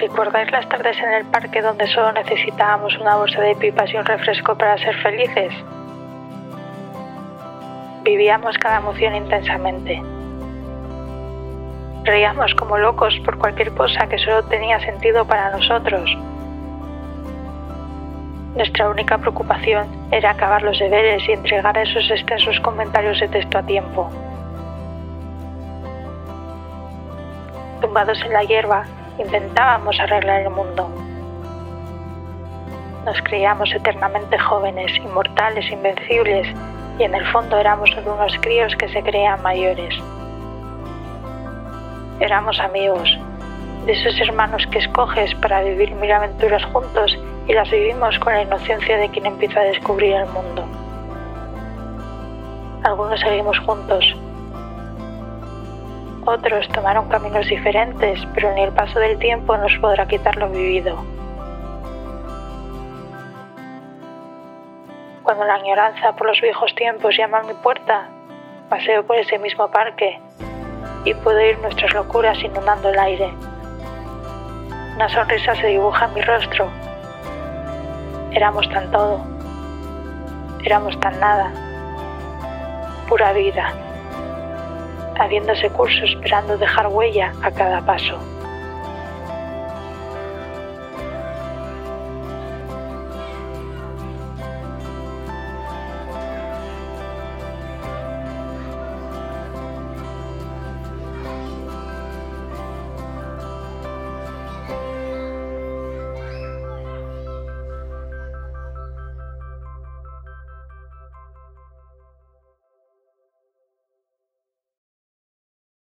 ¿Recordáis las tardes en el parque donde solo necesitábamos una bolsa de pipas y un refresco para ser felices? Vivíamos cada emoción intensamente. Reíamos como locos por cualquier cosa que solo tenía sentido para nosotros. Nuestra única preocupación era acabar los deberes y entregar esos extensos comentarios de texto a tiempo. Tumbados en la hierba, intentábamos arreglar el mundo. Nos creíamos eternamente jóvenes, inmortales, invencibles, y en el fondo éramos unos críos que se creían mayores. Éramos amigos, de esos hermanos que escoges para vivir mil aventuras juntos y las vivimos con la inocencia de quien empieza a descubrir el mundo. Algunos seguimos juntos, otros tomaron caminos diferentes, pero ni el paso del tiempo nos podrá quitar lo vivido. Cuando la añoranza por los viejos tiempos llama a mi puerta, paseo por ese mismo parque y puedo ir nuestras locuras inundando el aire. Una sonrisa se dibuja en mi rostro. Éramos tan todo. Éramos tan nada. Pura vida habiéndose curso esperando dejar huella a cada paso.